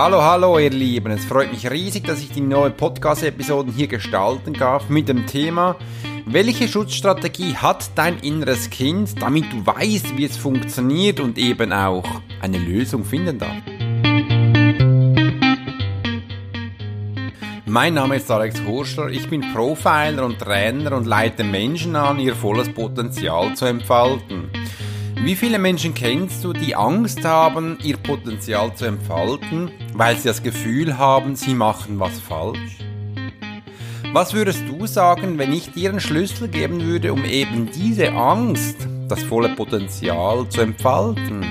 Hallo, hallo ihr Lieben, es freut mich riesig, dass ich die neue Podcast-Episoden hier gestalten darf mit dem Thema welche Schutzstrategie hat dein inneres Kind, damit du weißt, wie es funktioniert und eben auch eine Lösung finden darf? Mein Name ist Alex Horschler, ich bin Profiler und Trainer und leite Menschen an, ihr volles Potenzial zu entfalten. Wie viele Menschen kennst du, die Angst haben, ihr Potenzial zu entfalten, weil sie das Gefühl haben, sie machen was falsch? Was würdest du sagen, wenn ich dir einen Schlüssel geben würde, um eben diese Angst, das volle Potenzial zu entfalten?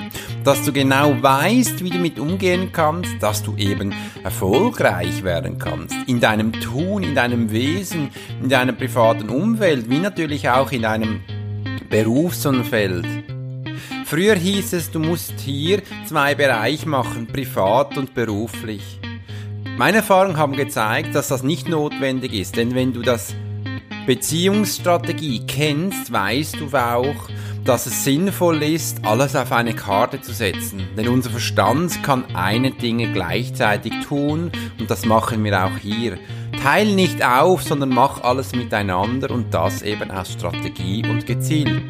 Dass du genau weißt, wie du mit umgehen kannst, dass du eben erfolgreich werden kannst. In deinem Tun, in deinem Wesen, in deiner privaten Umwelt, wie natürlich auch in deinem Berufsumfeld. Früher hieß es, du musst hier zwei Bereiche machen, privat und beruflich. Meine Erfahrungen haben gezeigt, dass das nicht notwendig ist, denn wenn du das Beziehungsstrategie kennst, weißt du auch, dass es sinnvoll ist, alles auf eine Karte zu setzen. Denn unser Verstand kann eine Dinge gleichzeitig tun und das machen wir auch hier. Teil nicht auf, sondern mach alles miteinander und das eben aus Strategie und gezielt.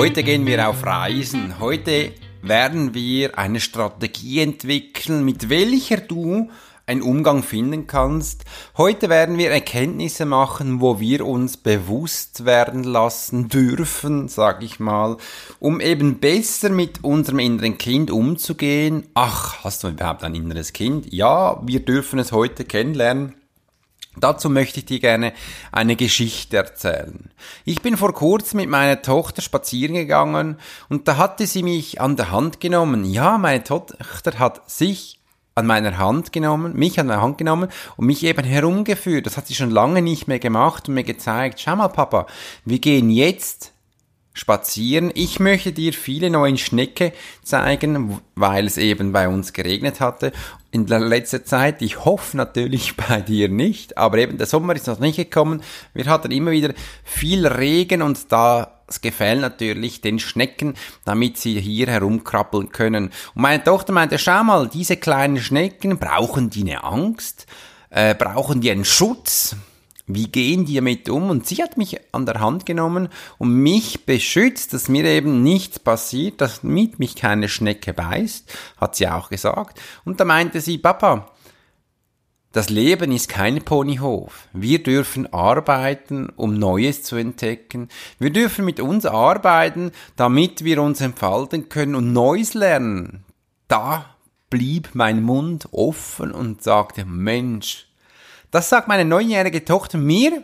Heute gehen wir auf Reisen. Heute werden wir eine Strategie entwickeln, mit welcher du einen Umgang finden kannst. Heute werden wir Erkenntnisse machen, wo wir uns bewusst werden lassen dürfen, sag ich mal, um eben besser mit unserem inneren Kind umzugehen. Ach, hast du überhaupt ein inneres Kind? Ja, wir dürfen es heute kennenlernen. Dazu möchte ich dir gerne eine Geschichte erzählen. Ich bin vor kurzem mit meiner Tochter spazieren gegangen und da hatte sie mich an der Hand genommen. Ja, meine Tochter hat sich an meiner Hand genommen, mich an der Hand genommen und mich eben herumgeführt. Das hat sie schon lange nicht mehr gemacht und mir gezeigt, schau mal Papa, wir gehen jetzt spazieren. Ich möchte dir viele neue Schnecke zeigen, weil es eben bei uns geregnet hatte in der letzten Zeit. Ich hoffe natürlich bei dir nicht, aber eben der Sommer ist noch nicht gekommen. Wir hatten immer wieder viel Regen und das gefällt natürlich den Schnecken, damit sie hier herumkrabbeln können. Und meine Tochter meinte, schau mal, diese kleinen Schnecken, brauchen die eine Angst? Äh, brauchen die einen Schutz? Wie gehen die damit um? Und sie hat mich an der Hand genommen und mich beschützt, dass mir eben nichts passiert, dass mit mich keine Schnecke beißt, hat sie auch gesagt. Und da meinte sie, Papa, das Leben ist kein Ponyhof. Wir dürfen arbeiten, um Neues zu entdecken. Wir dürfen mit uns arbeiten, damit wir uns entfalten können und Neues lernen. Da blieb mein Mund offen und sagte, Mensch, das sagt meine neunjährige Tochter mir.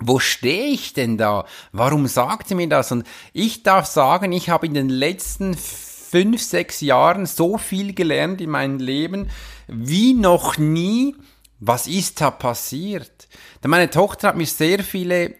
Wo stehe ich denn da? Warum sagt sie mir das? Und ich darf sagen, ich habe in den letzten fünf, sechs Jahren so viel gelernt in meinem Leben wie noch nie. Was ist da passiert? Denn meine Tochter hat mir sehr viele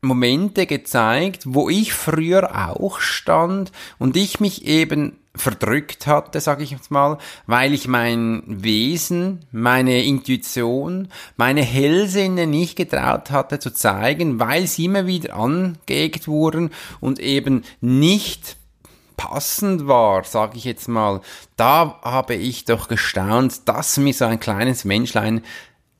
Momente gezeigt, wo ich früher auch stand und ich mich eben verdrückt hatte, sage ich jetzt mal, weil ich mein Wesen, meine Intuition, meine Hellsinne nicht getraut hatte zu zeigen, weil sie immer wieder angeeckt wurden und eben nicht passend war, sage ich jetzt mal. Da habe ich doch gestaunt, dass mir so ein kleines Menschlein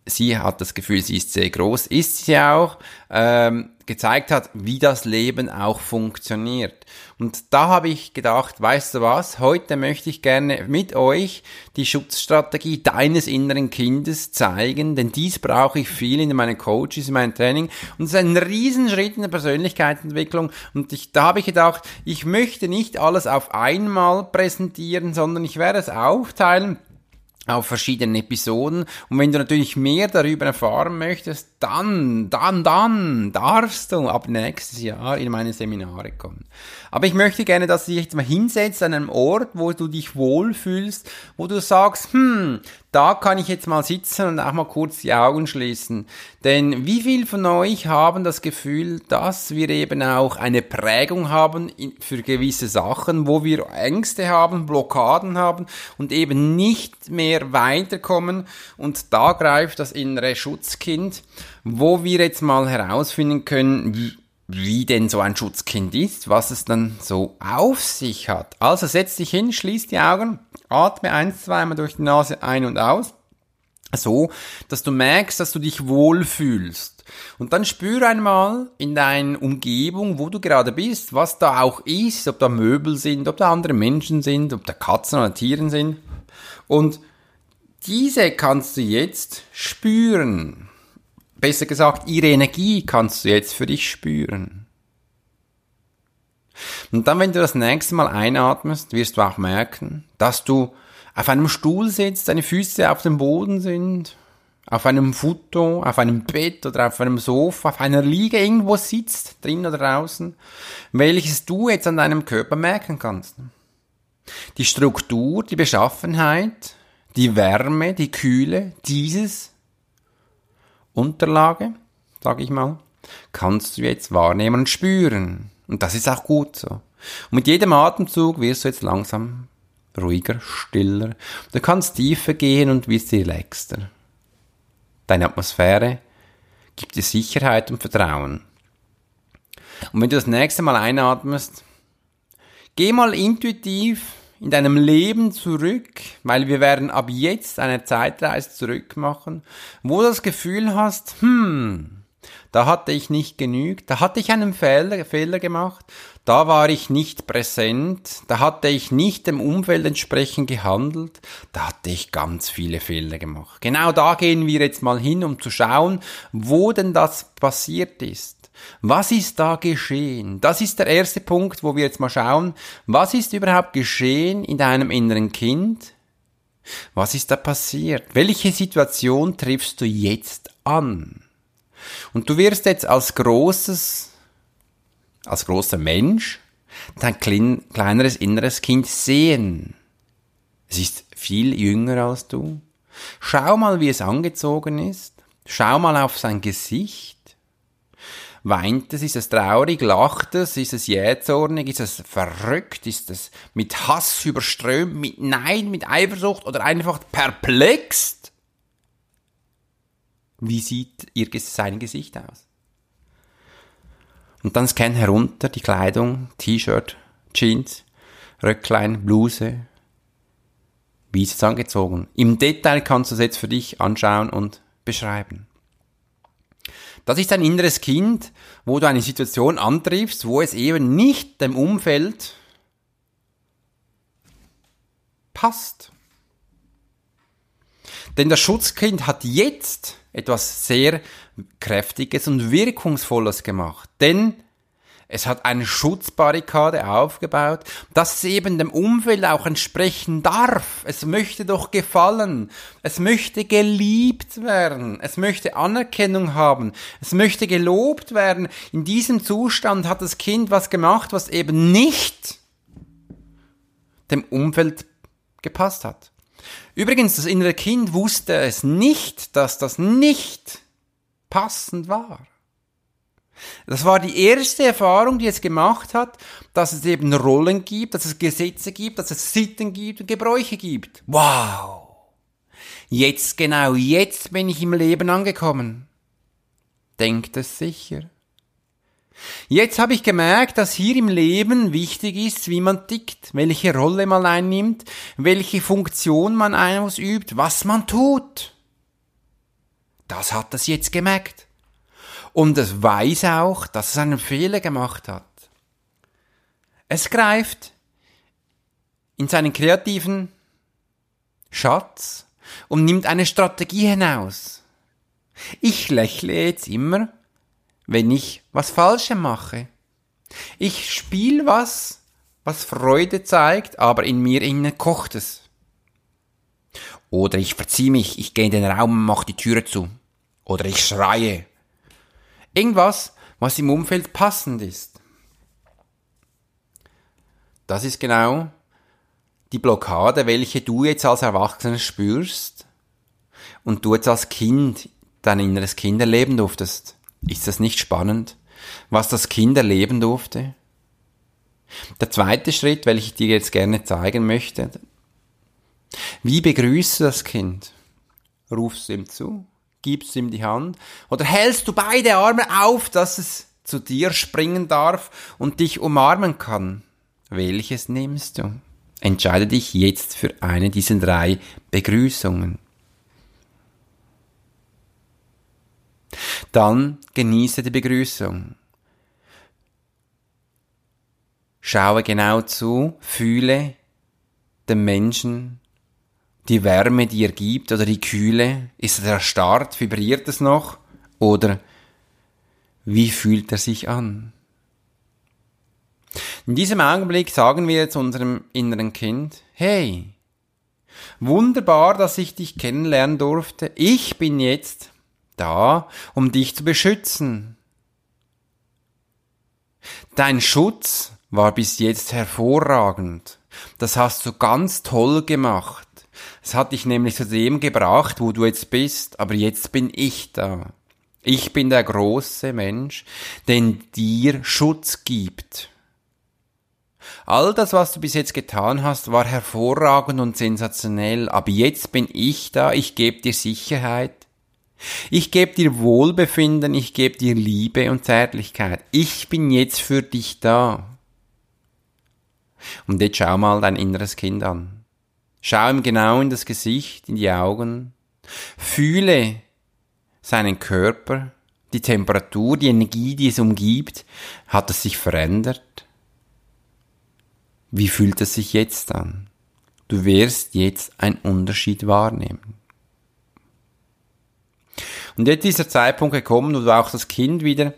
sie hat das Gefühl, sie ist sehr groß, ist sie auch, ähm, gezeigt hat, wie das Leben auch funktioniert. Und da habe ich gedacht, weißt du was, heute möchte ich gerne mit euch die Schutzstrategie deines inneren Kindes zeigen, denn dies brauche ich viel in meinen Coaches, in meinem Training. Und es ist ein Riesenschritt in der Persönlichkeitsentwicklung. Und ich, da habe ich gedacht, ich möchte nicht alles auf einmal präsentieren, sondern ich werde es aufteilen auf verschiedenen Episoden. Und wenn du natürlich mehr darüber erfahren möchtest, dann, dann, dann darfst du ab nächstes Jahr in meine Seminare kommen. Aber ich möchte gerne, dass du dich jetzt mal hinsetzt an einem Ort, wo du dich wohlfühlst, wo du sagst, hm, da kann ich jetzt mal sitzen und auch mal kurz die Augen schließen. Denn wie viel von euch haben das Gefühl, dass wir eben auch eine Prägung haben für gewisse Sachen, wo wir Ängste haben, Blockaden haben und eben nicht mehr weiterkommen und da greift das innere Schutzkind, wo wir jetzt mal herausfinden können, wie denn so ein Schutzkind ist, was es dann so auf sich hat. Also setz dich hin, schließ die Augen, atme ein, zweimal durch die Nase ein und aus, so, dass du merkst, dass du dich wohlfühlst. Und dann spüre einmal in deiner Umgebung, wo du gerade bist, was da auch ist, ob da Möbel sind, ob da andere Menschen sind, ob da Katzen oder Tieren sind. Und diese kannst du jetzt spüren. Besser gesagt, ihre Energie kannst du jetzt für dich spüren. Und dann, wenn du das nächste Mal einatmest, wirst du auch merken, dass du auf einem Stuhl sitzt, deine Füße auf dem Boden sind, auf einem Foto, auf einem Bett oder auf einem Sofa, auf einer Liege irgendwo sitzt, drin oder draußen, welches du jetzt an deinem Körper merken kannst. Die Struktur, die Beschaffenheit, die Wärme, die Kühle dieses Unterlage, sage ich mal, kannst du jetzt wahrnehmen und spüren. Und das ist auch gut so. Und mit jedem Atemzug wirst du jetzt langsam ruhiger, stiller. Du kannst tiefer gehen und wirst relaxter. Deine Atmosphäre gibt dir Sicherheit und Vertrauen. Und wenn du das nächste Mal einatmest, geh mal intuitiv in deinem Leben zurück, weil wir werden ab jetzt eine Zeitreise zurück machen, wo du das Gefühl hast, hm, da hatte ich nicht genügt, da hatte ich einen Fehler, Fehler gemacht, da war ich nicht präsent, da hatte ich nicht dem Umfeld entsprechend gehandelt, da hatte ich ganz viele Fehler gemacht. Genau da gehen wir jetzt mal hin, um zu schauen, wo denn das passiert ist. Was ist da geschehen? Das ist der erste Punkt, wo wir jetzt mal schauen, was ist überhaupt geschehen in deinem inneren Kind? Was ist da passiert? Welche Situation triffst du jetzt an? Und du wirst jetzt als großes, als großer Mensch dein klein, kleineres inneres Kind sehen. Es ist viel jünger als du. Schau mal, wie es angezogen ist. Schau mal auf sein Gesicht. Weint es? Ist es traurig? Lacht es? Ist es jähzornig? Ist es verrückt? Ist es mit Hass überströmt? Mit Nein? Mit Eifersucht? Oder einfach perplex? Wie sieht ihr, sein Gesicht aus? Und dann scan herunter die Kleidung, T-Shirt, Jeans, Röcklein, Bluse. Wie ist es angezogen? Im Detail kannst du es jetzt für dich anschauen und beschreiben. Das ist ein inneres Kind, wo du eine Situation antriffst, wo es eben nicht dem Umfeld passt. Denn das Schutzkind hat jetzt etwas sehr Kräftiges und Wirkungsvolles gemacht. Denn es hat eine Schutzbarrikade aufgebaut, dass es eben dem Umfeld auch entsprechen darf. Es möchte doch gefallen. Es möchte geliebt werden. Es möchte Anerkennung haben. Es möchte gelobt werden. In diesem Zustand hat das Kind was gemacht, was eben nicht dem Umfeld gepasst hat. Übrigens, das innere Kind wusste es nicht, dass das nicht passend war. Das war die erste Erfahrung, die es gemacht hat, dass es eben Rollen gibt, dass es Gesetze gibt, dass es Sitten gibt und Gebräuche gibt. Wow! Jetzt, genau jetzt bin ich im Leben angekommen. Denkt es sicher. Jetzt habe ich gemerkt, dass hier im Leben wichtig ist, wie man tickt, welche Rolle man einnimmt, welche Funktion man ausübt, was man tut. Das hat es jetzt gemerkt. Und es weiß auch, dass es einen Fehler gemacht hat. Es greift in seinen kreativen Schatz und nimmt eine Strategie hinaus. Ich lächle jetzt immer wenn ich was Falsches mache. Ich spiele was, was Freude zeigt, aber in mir innen kocht es. Oder ich verzieh mich, ich gehe in den Raum und mach die Türe zu. Oder ich schreie. Irgendwas, was im Umfeld passend ist. Das ist genau die Blockade, welche du jetzt als Erwachsener spürst und du jetzt als Kind dein inneres Kind erleben durftest. Ist das nicht spannend, was das Kind erleben durfte? Der zweite Schritt, welchen ich dir jetzt gerne zeigen möchte. Wie begrüßt du das Kind? Rufst du ihm zu? Gibst ihm die Hand? Oder hältst du beide Arme auf, dass es zu dir springen darf und dich umarmen kann. Welches nimmst du? Entscheide dich jetzt für eine dieser drei Begrüßungen. Dann genieße die Begrüßung. Schaue genau zu, fühle den Menschen, die Wärme, die er gibt, oder die Kühle. Ist er erstarrt? Vibriert es noch? Oder wie fühlt er sich an? In diesem Augenblick sagen wir zu unserem inneren Kind, hey, wunderbar, dass ich dich kennenlernen durfte. Ich bin jetzt da, um dich zu beschützen. Dein Schutz war bis jetzt hervorragend. Das hast du ganz toll gemacht. Es hat dich nämlich zu dem gebracht, wo du jetzt bist, aber jetzt bin ich da. Ich bin der große Mensch, den dir Schutz gibt. All das, was du bis jetzt getan hast, war hervorragend und sensationell, aber jetzt bin ich da, ich gebe dir Sicherheit, ich gebe dir Wohlbefinden, ich gebe dir Liebe und Zärtlichkeit. Ich bin jetzt für dich da. Und jetzt schau mal dein inneres Kind an. Schau ihm genau in das Gesicht, in die Augen. Fühle seinen Körper, die Temperatur, die Energie, die es umgibt. Hat es sich verändert? Wie fühlt es sich jetzt an? Du wirst jetzt einen Unterschied wahrnehmen. Und jetzt ist der Zeitpunkt gekommen, wo du auch das Kind wieder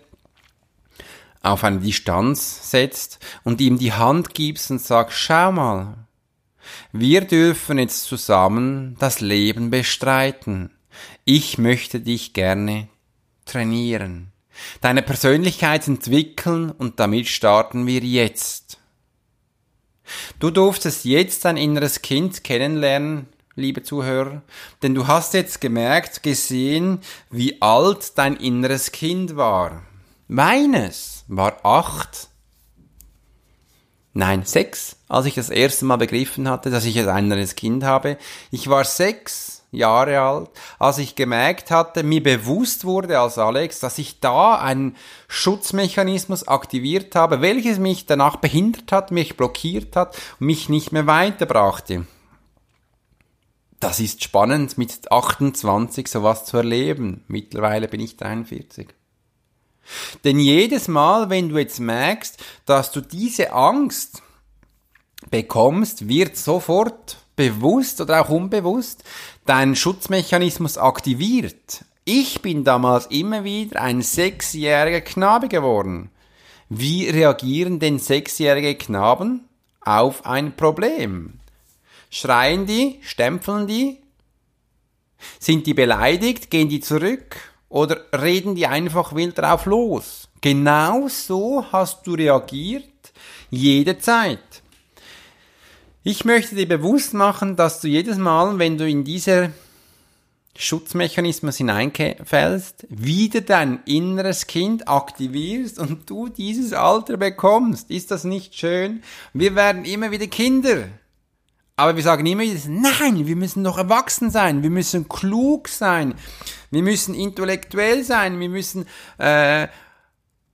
auf eine Distanz setzt und ihm die Hand gibst und sagst, schau mal, wir dürfen jetzt zusammen das Leben bestreiten. Ich möchte dich gerne trainieren, deine Persönlichkeit entwickeln und damit starten wir jetzt. Du durftest jetzt dein inneres Kind kennenlernen, liebe Zuhörer, denn du hast jetzt gemerkt, gesehen, wie alt dein inneres Kind war. Meines war acht, nein, sechs, als ich das erste Mal begriffen hatte, dass ich ein inneres Kind habe. Ich war sechs Jahre alt, als ich gemerkt hatte, mir bewusst wurde als Alex, dass ich da einen Schutzmechanismus aktiviert habe, welches mich danach behindert hat, mich blockiert hat und mich nicht mehr weiterbrachte das ist spannend, mit 28 sowas zu erleben. Mittlerweile bin ich 43. Denn jedes Mal, wenn du jetzt merkst, dass du diese Angst bekommst, wird sofort bewusst oder auch unbewusst dein Schutzmechanismus aktiviert. Ich bin damals immer wieder ein sechsjähriger Knabe geworden. Wie reagieren denn sechsjährige Knaben auf ein Problem? Schreien die? Stempeln die? Sind die beleidigt? Gehen die zurück? Oder reden die einfach wild drauf los? Genau so hast du reagiert jede Zeit. Ich möchte dir bewusst machen, dass du jedes Mal, wenn du in dieser Schutzmechanismus hineinfällst, wieder dein inneres Kind aktivierst und du dieses Alter bekommst. Ist das nicht schön? Wir werden immer wieder Kinder. Aber wir sagen immer, nein, wir müssen doch erwachsen sein, wir müssen klug sein, wir müssen intellektuell sein, wir müssen äh,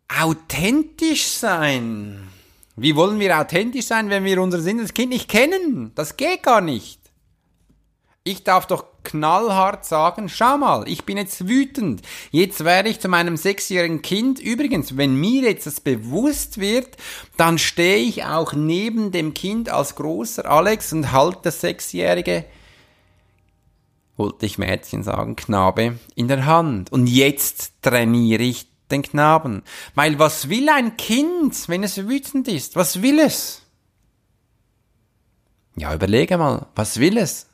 authentisch sein. Wie wollen wir authentisch sein, wenn wir unser inneres Kind nicht kennen? Das geht gar nicht. Ich darf doch knallhart sagen, schau mal, ich bin jetzt wütend. Jetzt werde ich zu meinem sechsjährigen Kind. Übrigens, wenn mir jetzt das bewusst wird, dann stehe ich auch neben dem Kind als großer Alex und halte das sechsjährige, wollte ich Mädchen sagen, Knabe, in der Hand. Und jetzt trainiere ich den Knaben. Weil was will ein Kind, wenn es wütend ist? Was will es? Ja, überlege mal, was will es?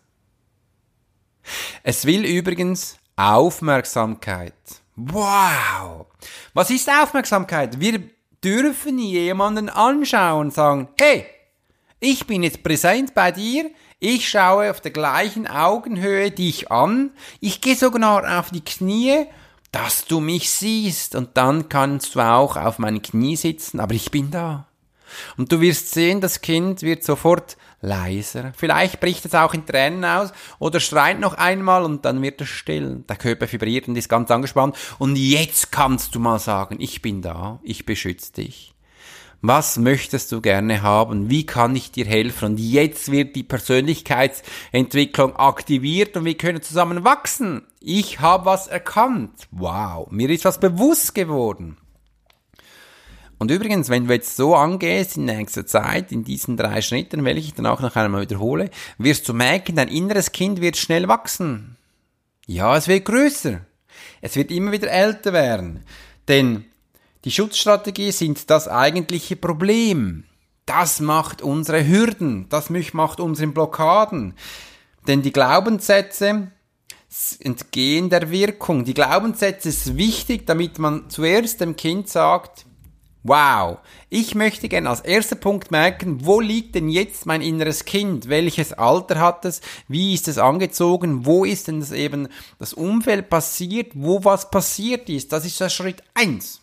Es will übrigens Aufmerksamkeit. Wow! Was ist Aufmerksamkeit? Wir dürfen jemanden anschauen und sagen, hey, ich bin jetzt präsent bei dir, ich schaue auf der gleichen Augenhöhe dich an, ich gehe sogar auf die Knie, dass du mich siehst und dann kannst du auch auf meinen Knie sitzen, aber ich bin da. Und du wirst sehen, das Kind wird sofort leiser. Vielleicht bricht es auch in Tränen aus oder schreit noch einmal und dann wird es still. Der Körper vibriert und ist ganz angespannt. Und jetzt kannst du mal sagen, ich bin da, ich beschütze dich. Was möchtest du gerne haben? Wie kann ich dir helfen? Und jetzt wird die Persönlichkeitsentwicklung aktiviert und wir können zusammen wachsen. Ich habe was erkannt. Wow, mir ist was bewusst geworden. Und übrigens, wenn du jetzt so angehst in nächster Zeit, in diesen drei Schritten, welche ich dann auch noch einmal wiederhole, wirst du merken, dein inneres Kind wird schnell wachsen. Ja, es wird größer. Es wird immer wieder älter werden. Denn die Schutzstrategie sind das eigentliche Problem. Das macht unsere Hürden. Das macht unsere Blockaden. Denn die Glaubenssätze entgehen der Wirkung. Die Glaubenssätze ist wichtig, damit man zuerst dem Kind sagt, Wow. Ich möchte gerne als erster Punkt merken, wo liegt denn jetzt mein inneres Kind? Welches Alter hat es? Wie ist es angezogen? Wo ist denn das eben das Umfeld passiert? Wo was passiert ist? Das ist der Schritt eins.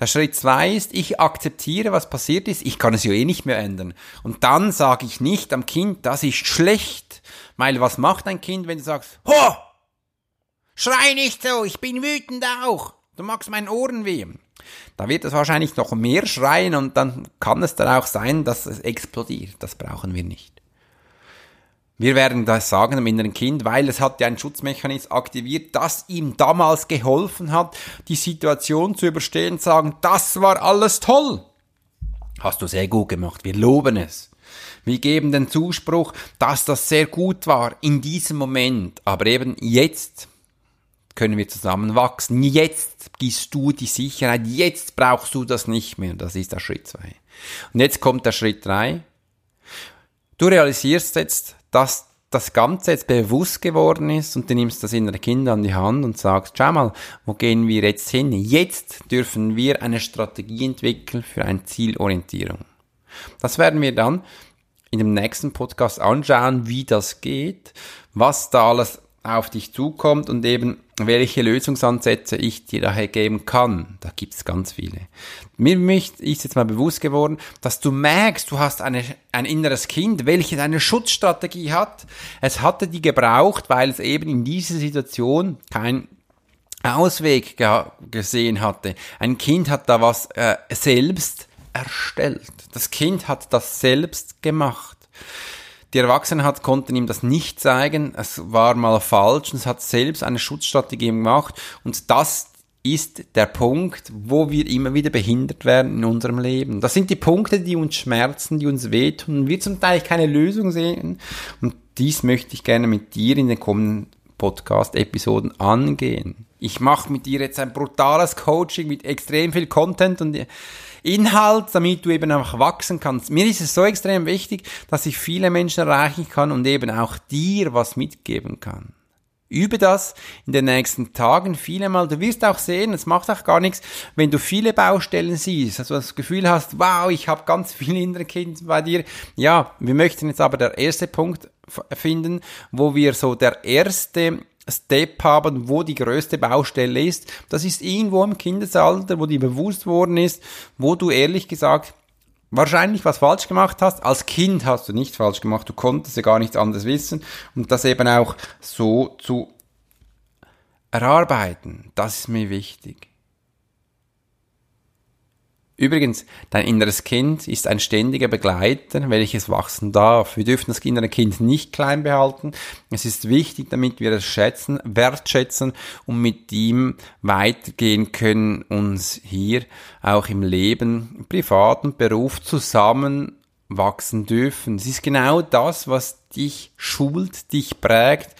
Der Schritt zwei ist, ich akzeptiere, was passiert ist. Ich kann es ja eh nicht mehr ändern. Und dann sage ich nicht am Kind, das ist schlecht. Weil was macht ein Kind, wenn du sagst, Ho! Schrei nicht so, ich bin wütend auch. Du magst meinen Ohren weh. Da wird es wahrscheinlich noch mehr schreien und dann kann es dann auch sein, dass es explodiert. Das brauchen wir nicht. Wir werden das sagen dem inneren Kind, weil es hat ja einen Schutzmechanismus aktiviert, das ihm damals geholfen hat, die Situation zu überstehen, sagen, das war alles toll. Hast du sehr gut gemacht, wir loben es. Wir geben den Zuspruch, dass das sehr gut war in diesem Moment, aber eben jetzt können wir zusammen wachsen. Jetzt gibst du die Sicherheit, jetzt brauchst du das nicht mehr. Das ist der Schritt zwei. Und jetzt kommt der Schritt drei. Du realisierst jetzt, dass das Ganze jetzt bewusst geworden ist und du nimmst das innere Kind an die Hand und sagst, schau mal, wo gehen wir jetzt hin? Jetzt dürfen wir eine Strategie entwickeln für eine Zielorientierung. Das werden wir dann in dem nächsten Podcast anschauen, wie das geht, was da alles auf dich zukommt und eben welche Lösungsansätze ich dir daher geben kann. Da gibt's ganz viele. Mir ist jetzt mal bewusst geworden, dass du merkst, du hast eine, ein inneres Kind, welches eine Schutzstrategie hat. Es hatte die gebraucht, weil es eben in dieser Situation kein Ausweg gesehen hatte. Ein Kind hat da was äh, selbst erstellt. Das Kind hat das selbst gemacht. Die Erwachsenen hat, konnten ihm das nicht zeigen. Es war mal falsch und es hat selbst eine Schutzstrategie gemacht. Und das ist der Punkt, wo wir immer wieder behindert werden in unserem Leben. Das sind die Punkte, die uns schmerzen, die uns wehtun und wir zum Teil keine Lösung sehen. Und dies möchte ich gerne mit dir in den kommenden Podcast-Episoden angehen. Ich mache mit dir jetzt ein brutales Coaching mit extrem viel Content und Inhalt, damit du eben auch wachsen kannst. Mir ist es so extrem wichtig, dass ich viele Menschen erreichen kann und eben auch dir was mitgeben kann. Übe das in den nächsten Tagen viele Mal. Du wirst auch sehen, es macht auch gar nichts, wenn du viele Baustellen siehst, also das Gefühl hast, wow, ich habe ganz viele innere Kinder bei dir. Ja, wir möchten jetzt aber der erste Punkt finden, wo wir so der erste Step haben, wo die größte Baustelle ist. Das ist irgendwo im Kindesalter, wo dir bewusst worden ist, wo du ehrlich gesagt wahrscheinlich was falsch gemacht hast. Als Kind hast du nicht falsch gemacht, du konntest ja gar nichts anderes wissen und das eben auch so zu erarbeiten, das ist mir wichtig. Übrigens, dein inneres Kind ist ein ständiger Begleiter, welches wachsen darf. Wir dürfen das innere Kind nicht klein behalten. Es ist wichtig, damit wir es schätzen, wertschätzen und mit ihm weitergehen können, uns hier auch im Leben, privat und Beruf zusammen wachsen dürfen. Es ist genau das, was dich schult, dich prägt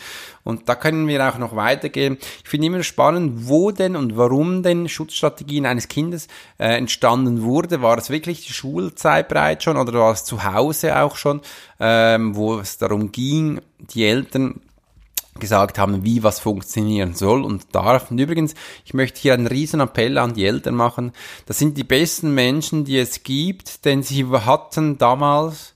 und da können wir auch noch weitergehen. Ich finde immer spannend, wo denn und warum denn Schutzstrategien eines Kindes äh, entstanden wurde. War es wirklich die Schulzeit bereits schon oder war es zu Hause auch schon, ähm, wo es darum ging, die Eltern gesagt haben, wie was funktionieren soll und darf. Und übrigens, ich möchte hier einen riesen Appell an die Eltern machen. Das sind die besten Menschen, die es gibt, denn sie hatten damals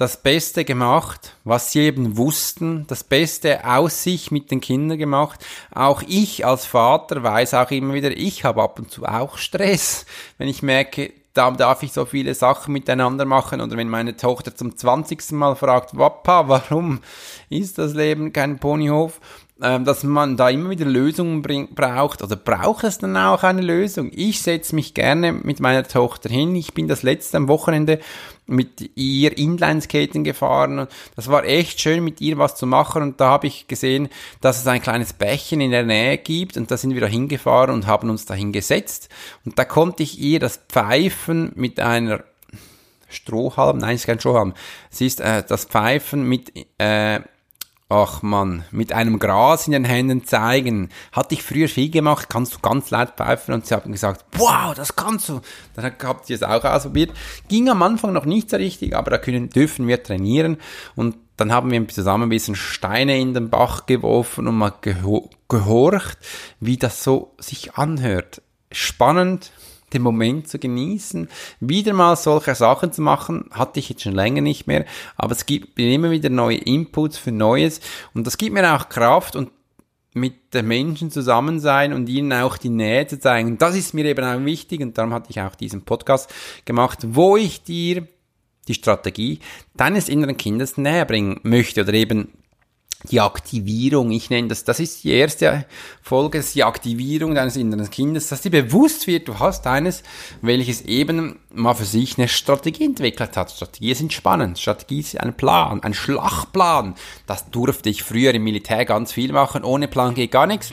das Beste gemacht, was sie eben wussten, das Beste aus sich mit den Kindern gemacht. Auch ich als Vater weiß auch immer wieder, ich habe ab und zu auch Stress, wenn ich merke, da darf ich so viele Sachen miteinander machen. Oder wenn meine Tochter zum 20. Mal fragt, Papa, warum ist das Leben kein Ponyhof? Ähm, dass man da immer wieder Lösungen bring, braucht oder braucht es dann auch eine Lösung? Ich setze mich gerne mit meiner Tochter hin. Ich bin das letzte am Wochenende mit ihr Inlineskaten gefahren. Das war echt schön, mit ihr was zu machen. Und da habe ich gesehen, dass es ein kleines Bächen in der Nähe gibt. Und da sind wir da hingefahren und haben uns da hingesetzt. Und da konnte ich ihr das Pfeifen mit einer Strohhalm, nein, es ist kein Strohhalm. Es ist äh, das Pfeifen mit äh, ach man, mit einem Gras in den Händen zeigen. Hatte ich früher viel gemacht, kannst du ganz laut pfeifen und sie haben gesagt, wow, das kannst du. Dann habt ihr es auch ausprobiert. Ging am Anfang noch nicht so richtig, aber da können, dürfen wir trainieren und dann haben wir zusammen ein bisschen Steine in den Bach geworfen und mal gehorcht, wie das so sich anhört. Spannend, den Moment zu genießen, wieder mal solche Sachen zu machen, hatte ich jetzt schon länger nicht mehr, aber es gibt immer wieder neue Inputs für Neues und das gibt mir auch Kraft und mit den Menschen zusammen sein und ihnen auch die Nähe zu zeigen. Das ist mir eben auch wichtig und darum hatte ich auch diesen Podcast gemacht, wo ich dir die Strategie deines inneren Kindes näher bringen möchte oder eben die Aktivierung, ich nenne das, das ist die erste Folge, das ist die Aktivierung deines inneren Kindes, dass dir bewusst wird, du hast eines, welches eben mal für sich eine Strategie entwickelt hat. Strategien sind spannend, Strategie ist ein Plan, ein Schlachtplan. Das durfte ich früher im Militär ganz viel machen, ohne Plan geht gar nichts.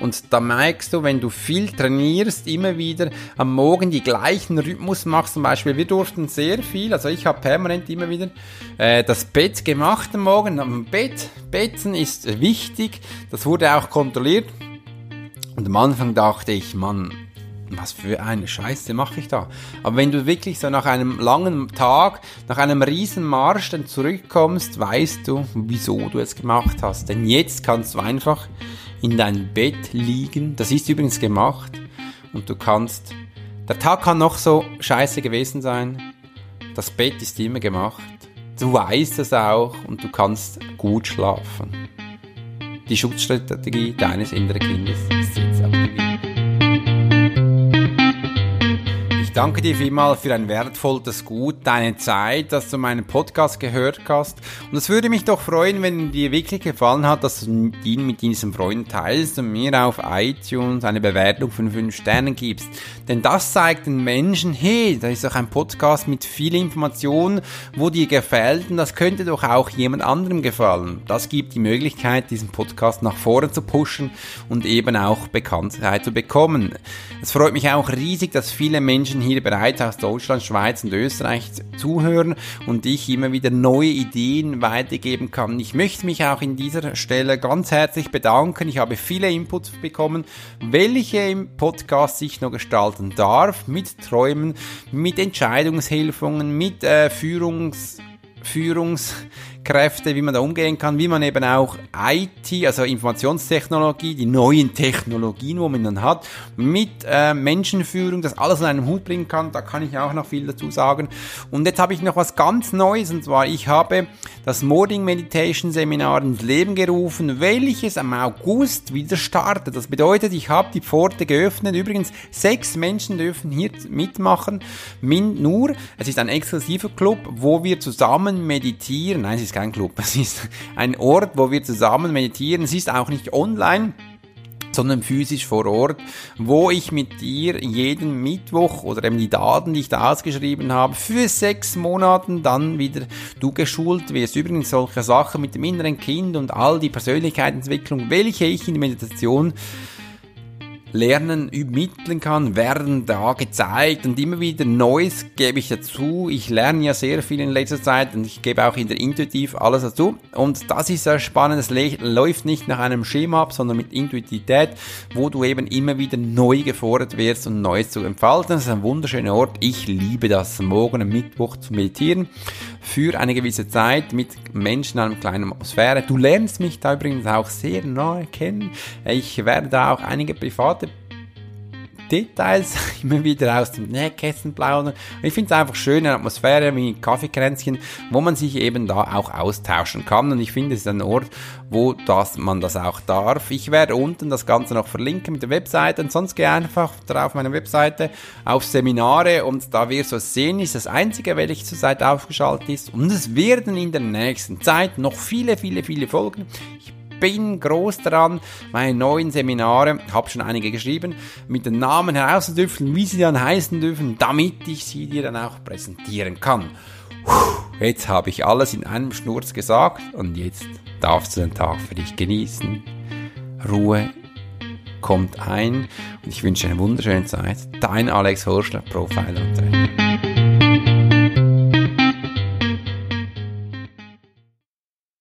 Und da merkst du, wenn du viel trainierst, immer wieder am Morgen die gleichen Rhythmus machst. Zum Beispiel, wir durften sehr viel, also ich habe permanent immer wieder äh, das Bett gemacht am Morgen. Am Bett, Betten ist wichtig. Das wurde auch kontrolliert. Und am Anfang dachte ich, Mann, was für eine Scheiße mache ich da? Aber wenn du wirklich so nach einem langen Tag, nach einem riesen Marsch dann zurückkommst, weißt du, wieso du es gemacht hast. Denn jetzt kannst du einfach in deinem Bett liegen. Das ist übrigens gemacht. Und du kannst, der Tag kann noch so scheiße gewesen sein. Das Bett ist immer gemacht. Du weißt es auch und du kannst gut schlafen. Die Schutzstrategie deines inneren Kindes ist Ich danke dir vielmals für ein wertvolles Gut, deine Zeit, dass du meinen Podcast gehört hast. Und es würde mich doch freuen, wenn dir wirklich gefallen hat, dass du ihn mit diesem Freund teilst und mir auf iTunes eine Bewertung von 5 Sternen gibst. Denn das zeigt den Menschen, hey, da ist doch ein Podcast mit viel Information, wo dir gefällt und das könnte doch auch jemand anderem gefallen. Das gibt die Möglichkeit, diesen Podcast nach vorne zu pushen und eben auch Bekanntheit zu bekommen. Es freut mich auch riesig, dass viele Menschen Menschen hier bereits aus Deutschland, Schweiz und Österreich zuhören und ich immer wieder neue Ideen weitergeben kann. Ich möchte mich auch in dieser Stelle ganz herzlich bedanken. Ich habe viele Inputs bekommen, welche im Podcast ich noch gestalten darf, mit Träumen, mit Entscheidungshilfungen, mit äh, Führungs Führungskräfte, wie man da umgehen kann, wie man eben auch IT, also Informationstechnologie, die neuen Technologien, wo man dann hat, mit äh, Menschenführung, das alles in einem Hut bringen kann. Da kann ich auch noch viel dazu sagen. Und jetzt habe ich noch was ganz Neues, und zwar ich habe das Morning Meditation Seminar ins Leben gerufen, welches am August wieder startet. Das bedeutet, ich habe die Pforte geöffnet. Übrigens, sechs Menschen dürfen hier mitmachen. Min nur, es ist ein exklusiver Club, wo wir zusammen meditieren. Nein, ist kein Club. Es ist ein Ort, wo wir zusammen meditieren. Es ist auch nicht online sondern physisch vor Ort, wo ich mit dir jeden Mittwoch oder eben die Daten, die ich da ausgeschrieben habe, für sechs Monaten dann wieder du geschult wirst. Übrigens solche Sachen mit dem inneren Kind und all die Persönlichkeitsentwicklung, welche ich in der Meditation Lernen übermitteln kann, werden da gezeigt und immer wieder Neues gebe ich dazu. Ich lerne ja sehr viel in letzter Zeit und ich gebe auch in der Intuitiv alles dazu. Und das ist sehr spannend. Es läuft nicht nach einem Schema ab, sondern mit Intuitivität, wo du eben immer wieder neu gefordert wirst und Neues zu entfalten. Das ist ein wunderschöner Ort. Ich liebe das, morgen am Mittwoch zu meditieren für eine gewisse Zeit mit Menschen in einer kleinen Atmosphäre. Du lernst mich da übrigens auch sehr nahe kennen. Ich werde da auch einige private Details immer wieder aus dem Nähkästchen plaudern. Ich finde es einfach schöne Atmosphäre wie Kaffeekränzchen, wo man sich eben da auch austauschen kann. Und ich finde, es ist ein Ort, wo das, man das auch darf. Ich werde unten das Ganze noch verlinken mit der Webseite. Und sonst geh einfach drauf meine Webseite auf Seminare und da wirst du sehen, ist das einzige, welches zurzeit aufgeschaltet ist. Und es werden in der nächsten Zeit noch viele, viele, viele Folgen. Ich bin groß daran, meine neuen Seminare, habe schon einige geschrieben, mit den Namen herauszudüfteln, wie sie dann heißen dürfen, damit ich sie dir dann auch präsentieren kann. Jetzt habe ich alles in einem Schnurz gesagt und jetzt darfst du den Tag für dich genießen. Ruhe kommt ein und ich wünsche eine wunderschöne Zeit. Dein Alex Horschler, Profiler und Trainer.